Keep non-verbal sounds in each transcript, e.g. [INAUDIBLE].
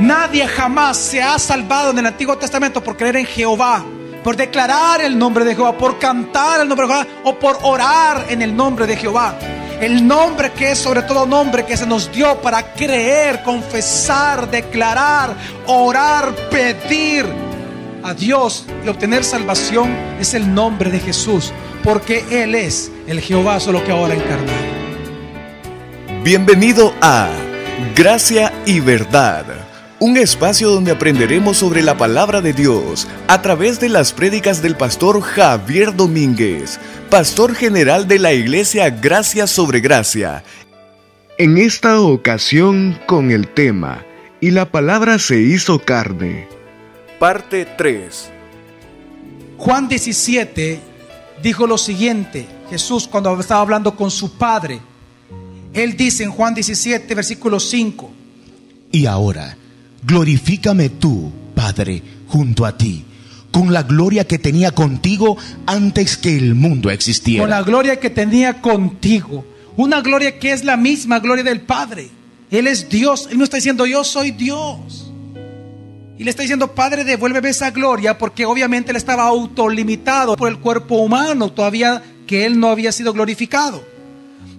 Nadie jamás se ha salvado en el Antiguo Testamento por creer en Jehová, por declarar el nombre de Jehová, por cantar el nombre de Jehová o por orar en el nombre de Jehová. El nombre que es sobre todo nombre que se nos dio para creer, confesar, declarar, orar, pedir a Dios y obtener salvación es el nombre de Jesús, porque Él es el Jehová, solo que ahora encarnado. Bienvenido a Gracia y Verdad, un espacio donde aprenderemos sobre la palabra de Dios a través de las prédicas del pastor Javier Domínguez, pastor general de la iglesia Gracia sobre Gracia. En esta ocasión con el tema, y la palabra se hizo carne. Parte 3. Juan 17 dijo lo siguiente, Jesús cuando estaba hablando con su Padre, él dice en Juan 17, versículo 5. Y ahora, glorifícame tú, Padre, junto a ti, con la gloria que tenía contigo antes que el mundo existiera. Con la gloria que tenía contigo. Una gloria que es la misma gloria del Padre. Él es Dios. Él no está diciendo yo soy Dios. Y le está diciendo, Padre, devuélveme esa gloria, porque obviamente él estaba autolimitado por el cuerpo humano, todavía que él no había sido glorificado.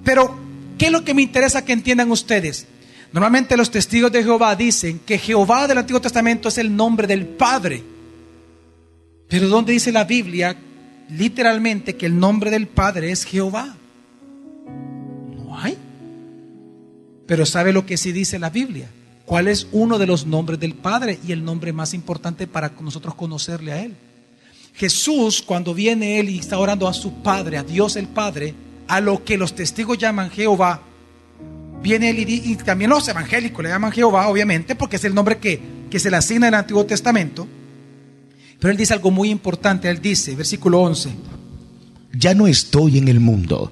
Pero ¿Qué es lo que me interesa que entiendan ustedes? Normalmente los testigos de Jehová dicen que Jehová del Antiguo Testamento es el nombre del Padre. Pero ¿dónde dice la Biblia literalmente que el nombre del Padre es Jehová? No hay. Pero ¿sabe lo que sí dice la Biblia? ¿Cuál es uno de los nombres del Padre y el nombre más importante para nosotros conocerle a Él? Jesús, cuando viene Él y está orando a su Padre, a Dios el Padre, a lo que los testigos llaman Jehová, viene él y, también los evangélicos le llaman Jehová, obviamente, porque es el nombre que, que se le asigna en el Antiguo Testamento. Pero él dice algo muy importante, él dice, versículo 11, ya no estoy en el mundo,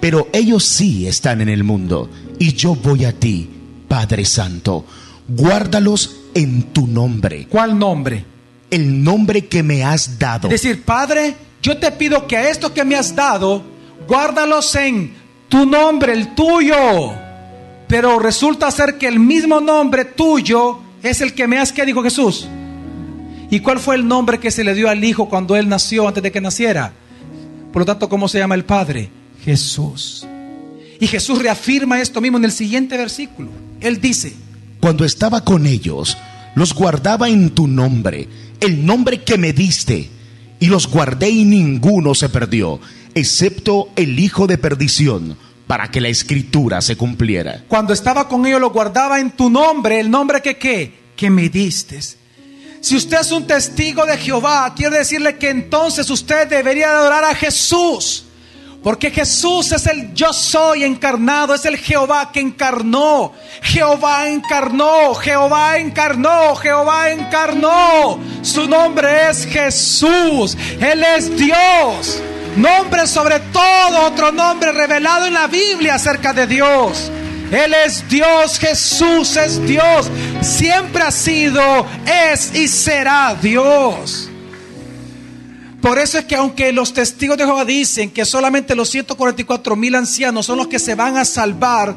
pero ellos sí están en el mundo, y yo voy a ti, Padre Santo, guárdalos en tu nombre. ¿Cuál nombre? El nombre que me has dado. Es decir, Padre, yo te pido que a esto que me has dado, guárdalos en tu nombre, el tuyo. Pero resulta ser que el mismo nombre tuyo es el que me has que dijo Jesús. ¿Y cuál fue el nombre que se le dio al Hijo cuando Él nació, antes de que naciera? Por lo tanto, ¿cómo se llama el Padre? Jesús. Y Jesús reafirma esto mismo en el siguiente versículo. Él dice, cuando estaba con ellos, los guardaba en tu nombre, el nombre que me diste, y los guardé y ninguno se perdió excepto el hijo de perdición, para que la escritura se cumpliera. Cuando estaba con ellos lo guardaba en tu nombre, el nombre que qué, que me diste. Si usted es un testigo de Jehová, quiero decirle que entonces usted debería adorar a Jesús. Porque Jesús es el yo soy encarnado, es el Jehová que encarnó. Jehová encarnó, Jehová encarnó, Jehová encarnó. Su nombre es Jesús. Él es Dios. Nombre sobre todo otro nombre revelado en la Biblia acerca de Dios. Él es Dios, Jesús es Dios. Siempre ha sido, es y será Dios. Por eso es que aunque los testigos de Jehová dicen que solamente los 144 mil ancianos son los que se van a salvar,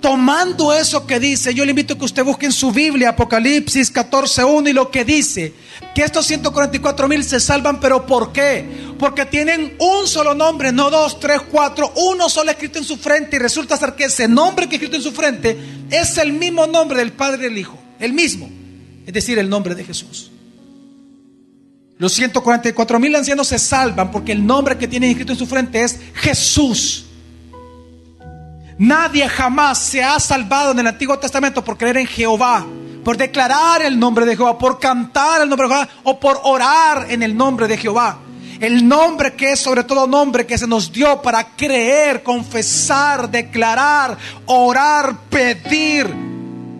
tomando eso que dice, yo le invito a que usted busque en su Biblia Apocalipsis 14.1 y lo que dice, que estos 144 mil se salvan, pero ¿por qué? Porque tienen un solo nombre, no dos, tres, cuatro, uno solo escrito en su frente y resulta ser que ese nombre que escrito en su frente es el mismo nombre del Padre y del Hijo, el mismo, es decir, el nombre de Jesús. Los 144 mil ancianos se salvan porque el nombre que tienen escrito en su frente es Jesús. Nadie jamás se ha salvado en el Antiguo Testamento por creer en Jehová, por declarar el nombre de Jehová, por cantar el nombre de Jehová o por orar en el nombre de Jehová. El nombre que es sobre todo nombre que se nos dio para creer, confesar, declarar, orar, pedir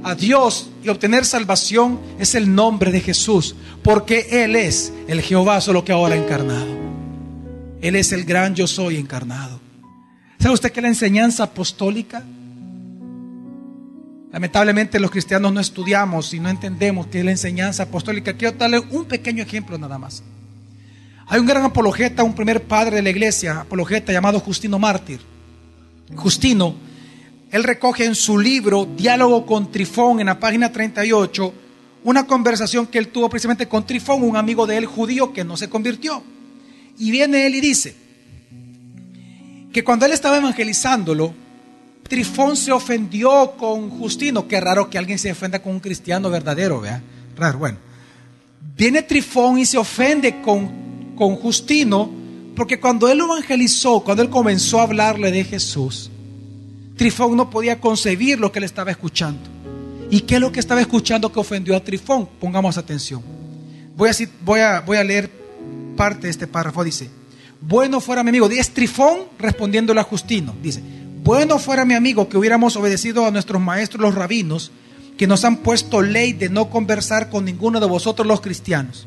a Dios y obtener salvación es el nombre de Jesús, porque Él es el Jehová solo que ahora encarnado. Él es el gran yo soy encarnado. ¿Sabe usted que la enseñanza apostólica? Lamentablemente los cristianos no estudiamos y no entendemos qué es la enseñanza apostólica. Quiero darle un pequeño ejemplo nada más. Hay un gran apologeta, un primer padre de la iglesia, apologeta llamado Justino Mártir. Justino, él recoge en su libro Diálogo con Trifón en la página 38 una conversación que él tuvo precisamente con Trifón, un amigo de él judío que no se convirtió. Y viene él y dice que cuando él estaba evangelizándolo, Trifón se ofendió con Justino. Qué raro que alguien se ofenda con un cristiano verdadero, vea. Raro, bueno. Viene Trifón y se ofende con, con Justino, porque cuando él evangelizó, cuando él comenzó a hablarle de Jesús, Trifón no podía concebir lo que él estaba escuchando. ¿Y qué es lo que estaba escuchando que ofendió a Trifón? Pongamos atención. Voy a, voy a, voy a leer parte de este párrafo. Dice, bueno fuera mi amigo. Es Trifón respondiéndole a Justino. Dice, bueno fuera mi amigo que hubiéramos obedecido a nuestros maestros los rabinos, que nos han puesto ley de no conversar con ninguno de vosotros los cristianos.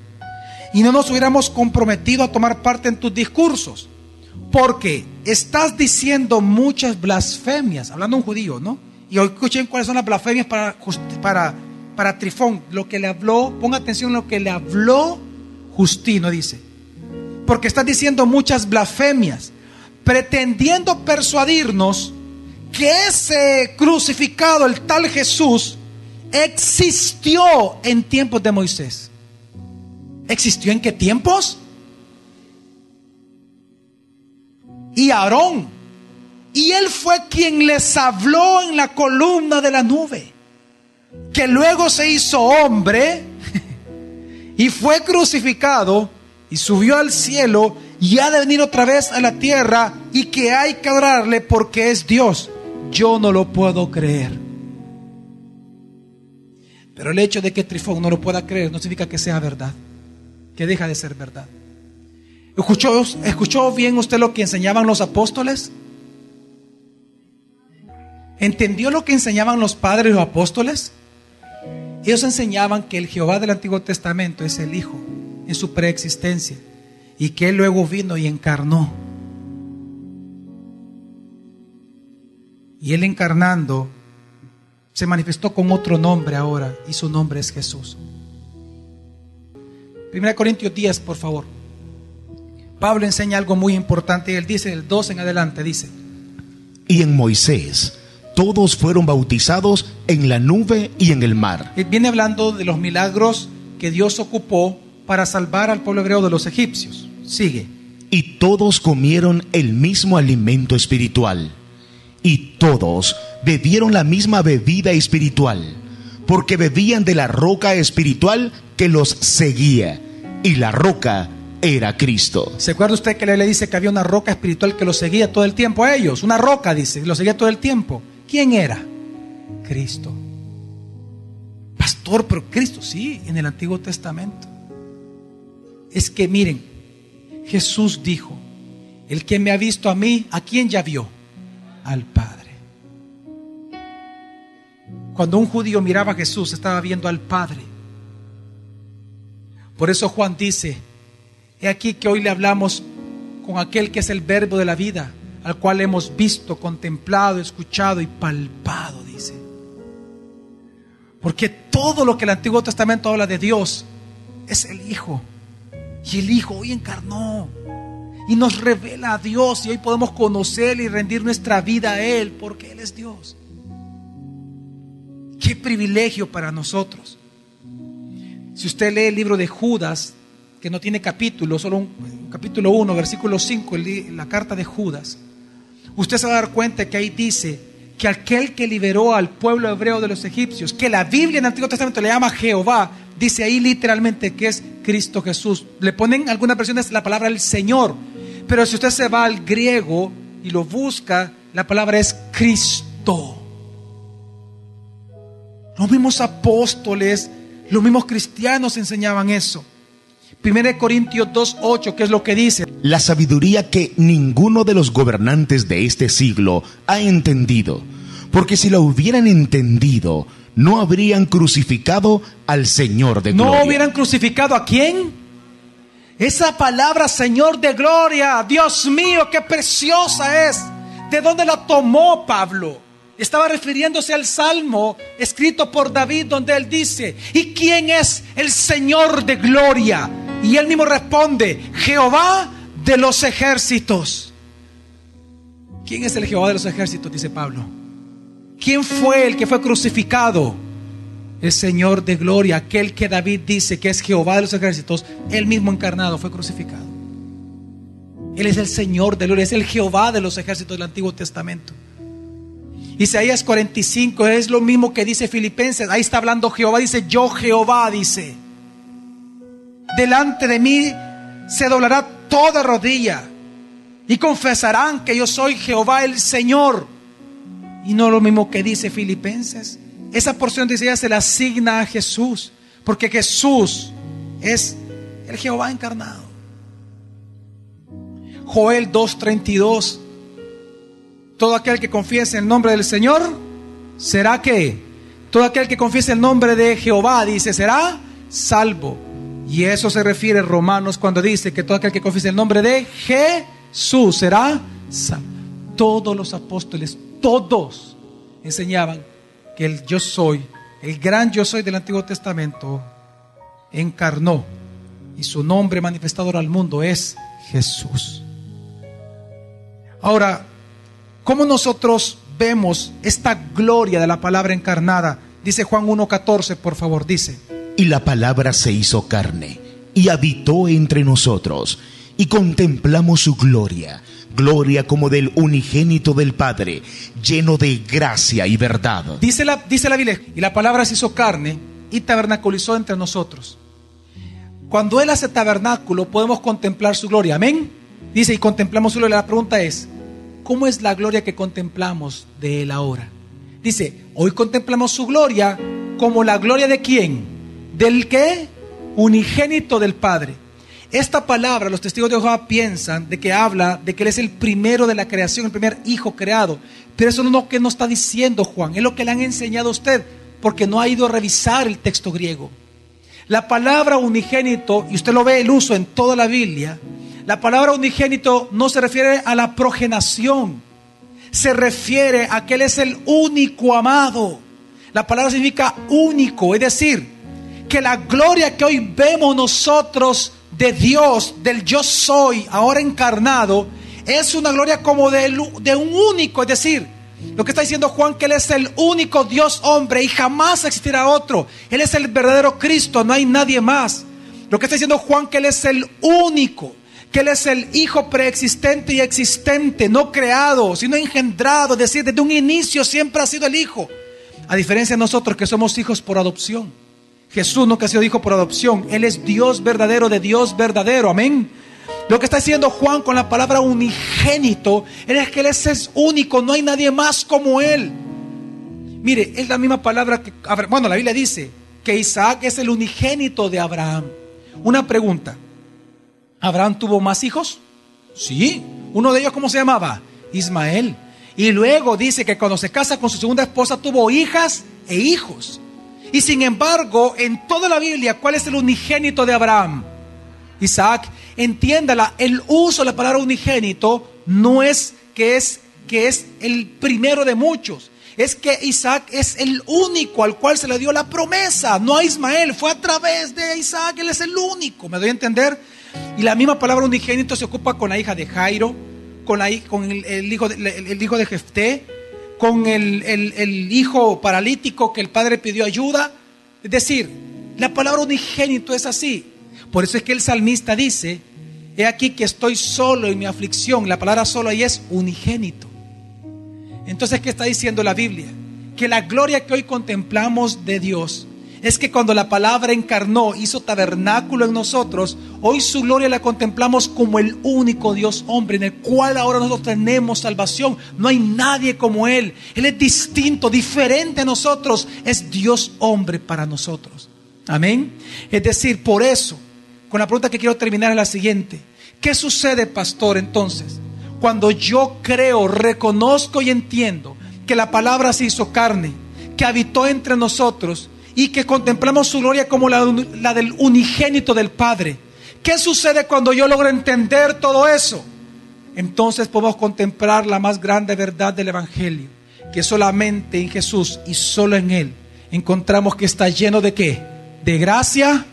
Y no nos hubiéramos comprometido a tomar parte en tus discursos. Porque estás diciendo muchas blasfemias, hablando un judío, ¿no? Y hoy escuchen cuáles son las blasfemias para, Trifón. Lo que le habló, ponga atención a lo que le habló Justino, dice. Porque estás diciendo muchas blasfemias, pretendiendo persuadirnos que ese crucificado, el tal Jesús, existió en tiempos de Moisés. ¿Existió en qué tiempos? Y Aarón y él fue quien les habló en la columna de la nube, que luego se hizo hombre [LAUGHS] y fue crucificado y subió al cielo y ha de venir otra vez a la tierra y que hay que adorarle porque es Dios. Yo no lo puedo creer. Pero el hecho de que Trifón no lo pueda creer no significa que sea verdad, que deja de ser verdad. ¿Escuchó, ¿Escuchó bien usted lo que enseñaban los apóstoles? ¿Entendió lo que enseñaban los padres y los apóstoles? Ellos enseñaban que el Jehová del Antiguo Testamento es el Hijo en su preexistencia y que Él luego vino y encarnó. Y Él encarnando se manifestó con otro nombre ahora y su nombre es Jesús. 1 Corintios 10, por favor. Pablo enseña algo muy importante y él dice, el 2 en adelante, dice. Y en Moisés todos fueron bautizados en la nube y en el mar. Viene hablando de los milagros que Dios ocupó para salvar al pueblo hebreo de los egipcios. Sigue. Y todos comieron el mismo alimento espiritual. Y todos bebieron la misma bebida espiritual, porque bebían de la roca espiritual que los seguía. Y la roca era Cristo. ¿Se acuerda usted que le dice que había una roca espiritual que los seguía todo el tiempo a ellos? Una roca, dice, los seguía todo el tiempo. ¿Quién era? Cristo. Pastor, pero Cristo, sí, en el Antiguo Testamento. Es que miren, Jesús dijo, el que me ha visto a mí, ¿a quién ya vio? Al Padre. Cuando un judío miraba a Jesús, estaba viendo al Padre. Por eso Juan dice, he aquí que hoy le hablamos con aquel que es el verbo de la vida, al cual hemos visto, contemplado, escuchado y palpado, dice. Porque todo lo que el Antiguo Testamento habla de Dios es el Hijo. Y el Hijo hoy encarnó y nos revela a Dios y hoy podemos conocer y rendir nuestra vida a Él porque Él es Dios. Qué privilegio para nosotros. Si usted lee el libro de Judas, que no tiene capítulo, solo un, capítulo 1, versículo 5, la carta de Judas, usted se va a dar cuenta que ahí dice que aquel que liberó al pueblo hebreo de los egipcios, que la Biblia en el Antiguo Testamento le llama Jehová, dice ahí literalmente que es Cristo Jesús. Le ponen algunas versiones la palabra el Señor, pero si usted se va al griego y lo busca, la palabra es Cristo. Los mismos apóstoles, los mismos cristianos enseñaban eso. 1 Corintios 2.8, ¿qué es lo que dice? La sabiduría que ninguno de los gobernantes de este siglo ha entendido, porque si la hubieran entendido, no habrían crucificado al Señor de gloria. ¿No hubieran crucificado a quién? Esa palabra Señor de gloria, Dios mío, qué preciosa es. ¿De dónde la tomó Pablo? Estaba refiriéndose al salmo escrito por David donde él dice, ¿y quién es el Señor de gloria? Y él mismo responde, Jehová de los ejércitos. ¿Quién es el Jehová de los ejércitos? Dice Pablo. ¿Quién fue el que fue crucificado? el Señor de gloria, aquel que David dice que es Jehová de los ejércitos, él mismo encarnado fue crucificado. Él es el Señor de gloria, es el Jehová de los ejércitos del Antiguo Testamento. Isaías 45 es lo mismo que dice Filipenses. Ahí está hablando Jehová, dice yo Jehová, dice. Delante de mí se doblará toda rodilla y confesarán que yo soy Jehová el Señor. Y no lo mismo que dice Filipenses. Esa porción de Isaías se la asigna a Jesús, porque Jesús es el Jehová encarnado. Joel 2:32 todo aquel que confiese el nombre del Señor, será que todo aquel que confiese el nombre de Jehová, dice, será salvo. Y eso se refiere a Romanos cuando dice que todo aquel que confiese el nombre de Jesús será salvo. Todos los apóstoles, todos enseñaban que el yo soy, el gran yo soy del Antiguo Testamento, encarnó y su nombre manifestado al mundo es Jesús. Ahora, ¿Cómo nosotros vemos esta gloria de la palabra encarnada? Dice Juan 1.14, por favor, dice. Y la palabra se hizo carne y habitó entre nosotros y contemplamos su gloria, gloria como del unigénito del Padre, lleno de gracia y verdad. Dice la, dice Biblia, y la palabra se hizo carne y tabernaculizó entre nosotros. Cuando Él hace tabernáculo podemos contemplar su gloria, amén. Dice, y contemplamos su gloria. La pregunta es, ¿cómo es la gloria que contemplamos de Él ahora? Dice, hoy contemplamos su gloria como la gloria de quién? ¿Del qué? Unigénito del Padre. Esta palabra, los testigos de Jehová piensan de que habla de que Él es el primero de la creación, el primer hijo creado. Pero eso no es lo que nos está diciendo Juan, es lo que le han enseñado a usted, porque no ha ido a revisar el texto griego. La palabra unigénito, y usted lo ve el uso en toda la Biblia, la palabra unigénito no se refiere a la progenación, se refiere a que Él es el único amado. La palabra significa único, es decir, que la gloria que hoy vemos nosotros de Dios, del yo soy, ahora encarnado, es una gloria como de, un único, es decir, lo que está diciendo Juan, que Él es el único Dios hombre y jamás existirá otro. Él es el verdadero Cristo, no hay nadie más. Lo que está diciendo Juan, que Él es el único que Él es el Hijo preexistente y existente, no creado, sino engendrado, es decir, desde un inicio siempre ha sido el Hijo. A diferencia de nosotros que somos hijos por adopción. Jesús que ha sido hijo por adopción, Él es Dios verdadero de Dios verdadero, amén. Lo que está diciendo Juan con la palabra unigénito es que Él es único, no hay nadie más como Él. Mire, es la misma palabra que, bueno, la Biblia dice que Isaac es el unigénito de Abraham. Una pregunta, ¿Abraham tuvo más hijos? Sí. Uno de ellos, ¿cómo se llamaba? Ismael. Y luego dice que cuando se casa con su segunda esposa tuvo hijas e hijos. Y sin embargo, en toda la Biblia, ¿cuál es el unigénito de Abraham? Isaac, entiéndala, el uso de la palabra unigénito no es que es que es el primero de muchos. Es que Isaac es el único al cual se le dio la promesa, no a Ismael, fue a través de Isaac, él es el único. ¿Me doy a entender? Y la misma palabra unigénito se ocupa con la hija de Jairo, con, la, con el, hijo de, el, hijo de Jefté, con el, el hijo paralítico que el padre pidió ayuda. Es decir, la palabra unigénito es así. Por eso es que el salmista dice, he aquí que estoy solo en mi aflicción. La palabra solo ahí es unigénito. Entonces, ¿qué está diciendo la Biblia? Que la gloria que hoy contemplamos de Dios es que cuando la palabra encarnó, hizo tabernáculo en nosotros, hoy su gloria la contemplamos como el único Dios hombre en el cual ahora nosotros tenemos salvación. No hay nadie como Él. Él es distinto, diferente a nosotros. Es Dios hombre para nosotros. Amén. Es decir, por eso, con la pregunta que quiero terminar es la siguiente. ¿Qué sucede, pastor, entonces? Cuando yo creo, reconozco y entiendo que la palabra se hizo carne, que habitó entre nosotros, y que contemplamos su gloria como la, del unigénito del Padre. ¿Qué sucede cuando yo logro entender todo eso? Entonces podemos contemplar la más grande verdad del Evangelio, que solamente en Jesús y solo en Él encontramos que está lleno de qué? De gracia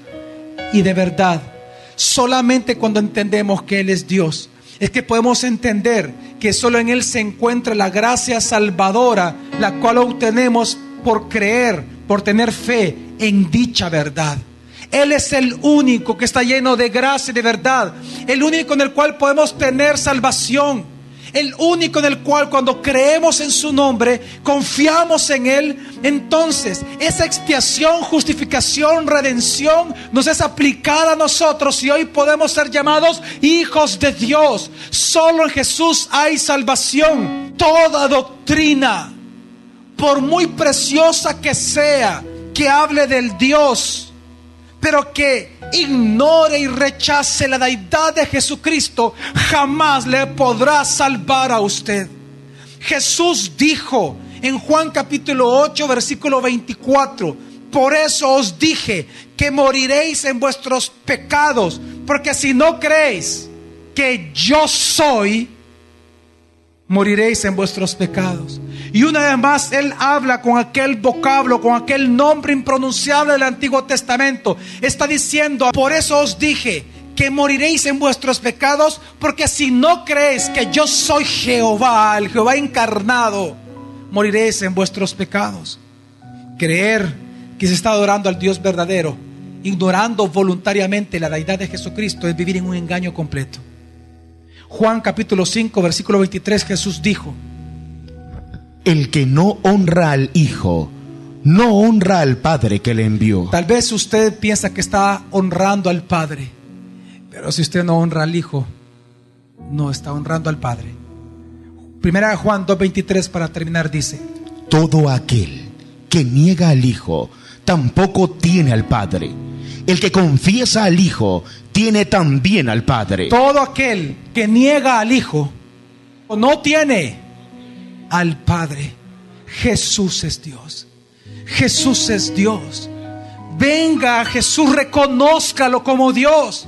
y de verdad. Solamente cuando entendemos que Él es Dios, es que podemos entender que solo en Él se encuentra la gracia salvadora, la cual obtenemos por creer por tener fe en dicha verdad. Él es el único que está lleno de gracia y de verdad. El único en el cual podemos tener salvación. El único en el cual cuando creemos en su nombre, confiamos en Él, entonces esa expiación, justificación, redención nos es aplicada a nosotros y hoy podemos ser llamados hijos de Dios. Solo en Jesús hay salvación. Toda doctrina, por muy preciosa que sea, que hable del Dios pero que ignore y rechace la deidad de Jesucristo, jamás le podrá salvar a usted. Jesús dijo en Juan capítulo 8, versículo 24, por eso os dije que moriréis en vuestros pecados, porque si no creéis que yo soy, moriréis en vuestros pecados. Y una vez más Él habla con aquel vocablo, con aquel nombre impronunciable del Antiguo Testamento. Está diciendo, por eso os dije que moriréis en vuestros pecados, porque si no creéis que yo soy Jehová, el Jehová encarnado, moriréis en vuestros pecados. Creer que se está adorando al Dios verdadero, ignorando voluntariamente la deidad de Jesucristo, es vivir en un engaño completo. Juan capítulo 5, versículo 23, Jesús dijo, El que no honra al Hijo, no honra al Padre que le envió. Tal vez usted piensa que está honrando al Padre, pero si usted no honra al Hijo, no está honrando al Padre. Primera Juan 2.23 para terminar dice, Todo aquel que niega al Hijo, tampoco tiene al Padre. El que confiesa al Hijo, tiene también al Padre. Todo aquel que niega al Hijo, no tiene al Padre. Jesús es Dios. Jesús es Dios. Venga a Jesús, reconózcalo como Dios.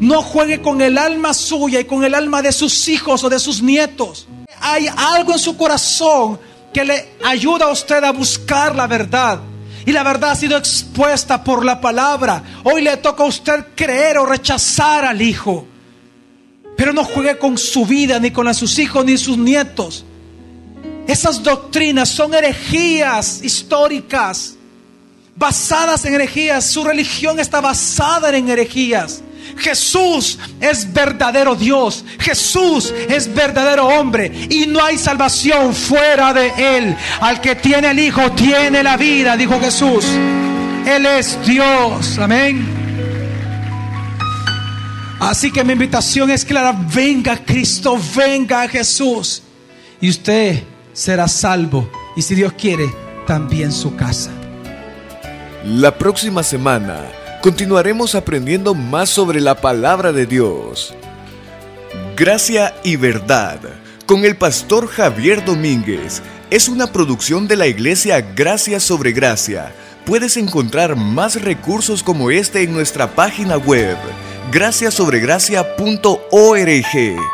No juegue con el alma suya y con el alma de sus hijos o de sus nietos. Hay algo en su corazón que le ayuda a usted a buscar la verdad. Y la verdad ha sido expuesta por la palabra. Hoy le toca a usted creer o rechazar al Hijo. Pero no juegue con su vida, ni con sus hijos, ni sus nietos. Esas doctrinas son herejías históricas, basadas en herejías. Su religión está basada en herejías. Jesús es verdadero Dios. Jesús es verdadero hombre. Y no hay salvación fuera de Él. Al que tiene el Hijo tiene la vida, dijo Jesús. Él es Dios. Amén. Así que mi invitación es clara. Venga Cristo, venga Jesús. Y usted será salvo. Y si Dios quiere, también su casa. La próxima semana continuaremos aprendiendo más sobre la palabra de Dios. Gracia y verdad con el pastor Javier Domínguez es una producción de la iglesia Gracia sobre Gracia. Puedes encontrar más recursos como este en nuestra página web graciasobregracia.org.